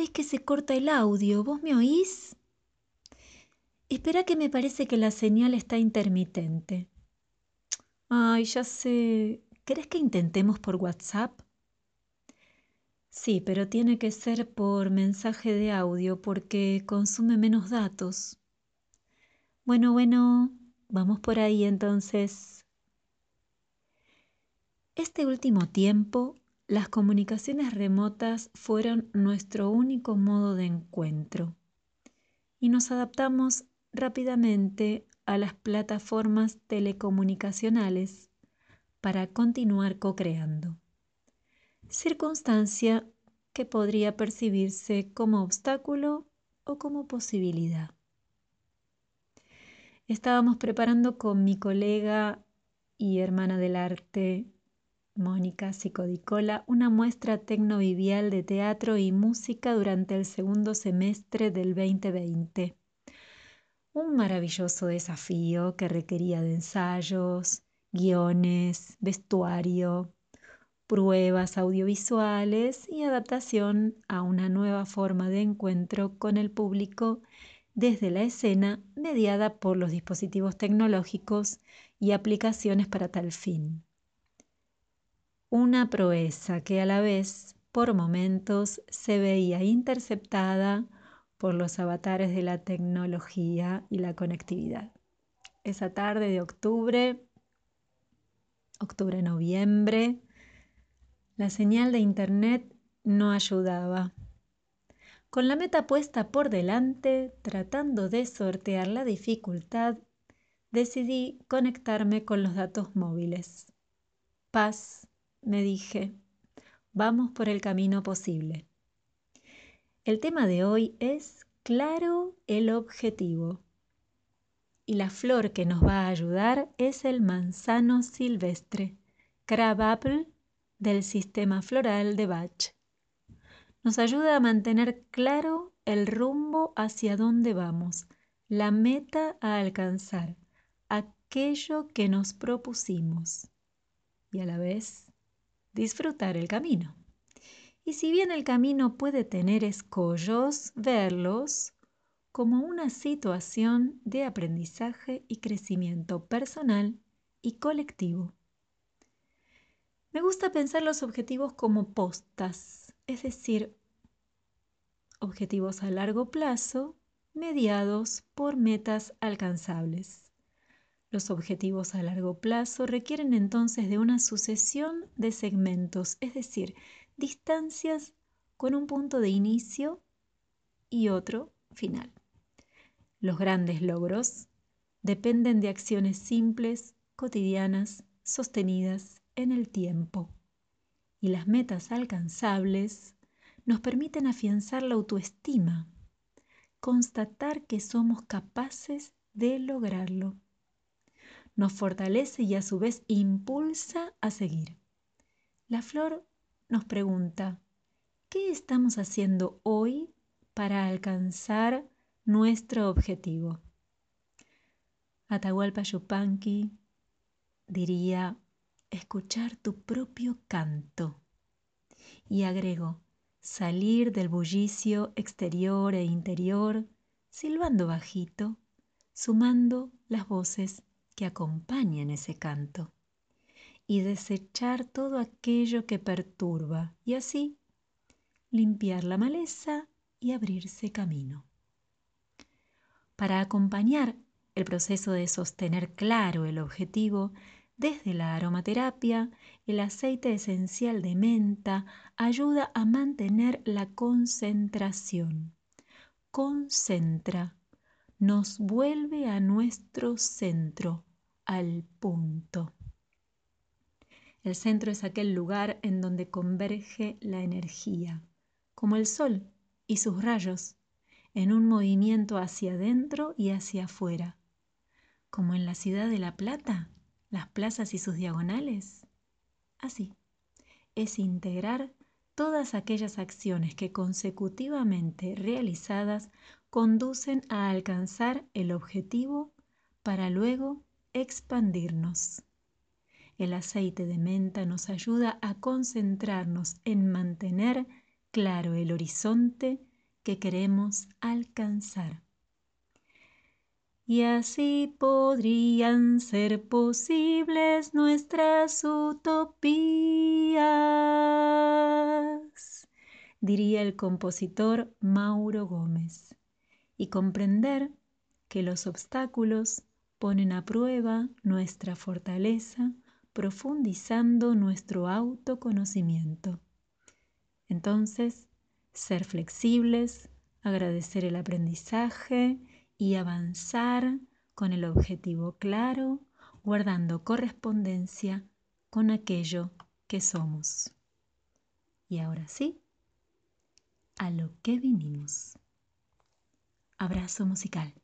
es que se corta el audio. ¿Vos me oís? Espera que me parece que la señal está intermitente. Ay, ya sé. ¿Querés que intentemos por WhatsApp? Sí, pero tiene que ser por mensaje de audio porque consume menos datos. Bueno, bueno, vamos por ahí entonces. Este último tiempo, las comunicaciones remotas fueron nuestro único modo de encuentro y nos adaptamos rápidamente a las plataformas telecomunicacionales para continuar co-creando. Circunstancia que podría percibirse como obstáculo o como posibilidad. Estábamos preparando con mi colega y hermana del arte Mónica Psicodicola, una muestra tecnovivial de teatro y música durante el segundo semestre del 2020. Un maravilloso desafío que requería de ensayos, guiones, vestuario, pruebas audiovisuales y adaptación a una nueva forma de encuentro con el público desde la escena mediada por los dispositivos tecnológicos y aplicaciones para tal fin una proeza que a la vez, por momentos, se veía interceptada por los avatares de la tecnología y la conectividad. Esa tarde de octubre, octubre-noviembre, la señal de Internet no ayudaba. Con la meta puesta por delante, tratando de sortear la dificultad, decidí conectarme con los datos móviles. Paz, me dije, vamos por el camino posible. El tema de hoy es claro el objetivo. Y la flor que nos va a ayudar es el manzano silvestre, crabapple del sistema floral de Bach. Nos ayuda a mantener claro el rumbo hacia dónde vamos, la meta a alcanzar, aquello que nos propusimos. Y a la vez disfrutar el camino. Y si bien el camino puede tener escollos, verlos como una situación de aprendizaje y crecimiento personal y colectivo. Me gusta pensar los objetivos como postas, es decir, objetivos a largo plazo mediados por metas alcanzables. Los objetivos a largo plazo requieren entonces de una sucesión de segmentos, es decir, distancias con un punto de inicio y otro final. Los grandes logros dependen de acciones simples, cotidianas, sostenidas en el tiempo. Y las metas alcanzables nos permiten afianzar la autoestima, constatar que somos capaces de lograrlo nos fortalece y a su vez impulsa a seguir. La flor nos pregunta, ¿qué estamos haciendo hoy para alcanzar nuestro objetivo? Atahualpa Yupanqui diría, escuchar tu propio canto. Y agrego, salir del bullicio exterior e interior, silbando bajito, sumando las voces que acompañen ese canto y desechar todo aquello que perturba y así limpiar la maleza y abrirse camino. Para acompañar el proceso de sostener claro el objetivo, desde la aromaterapia, el aceite esencial de menta ayuda a mantener la concentración. Concentra, nos vuelve a nuestro centro, al punto. El centro es aquel lugar en donde converge la energía, como el sol y sus rayos, en un movimiento hacia adentro y hacia afuera, como en la ciudad de La Plata, las plazas y sus diagonales. Así, es integrar todas aquellas acciones que consecutivamente realizadas conducen a alcanzar el objetivo para luego expandirnos. El aceite de menta nos ayuda a concentrarnos en mantener claro el horizonte que queremos alcanzar. Y así podrían ser posibles nuestras utopías, diría el compositor Mauro Gómez, y comprender que los obstáculos ponen a prueba nuestra fortaleza profundizando nuestro autoconocimiento. Entonces, ser flexibles, agradecer el aprendizaje y avanzar con el objetivo claro, guardando correspondencia con aquello que somos. Y ahora sí, a lo que vinimos. Abrazo musical.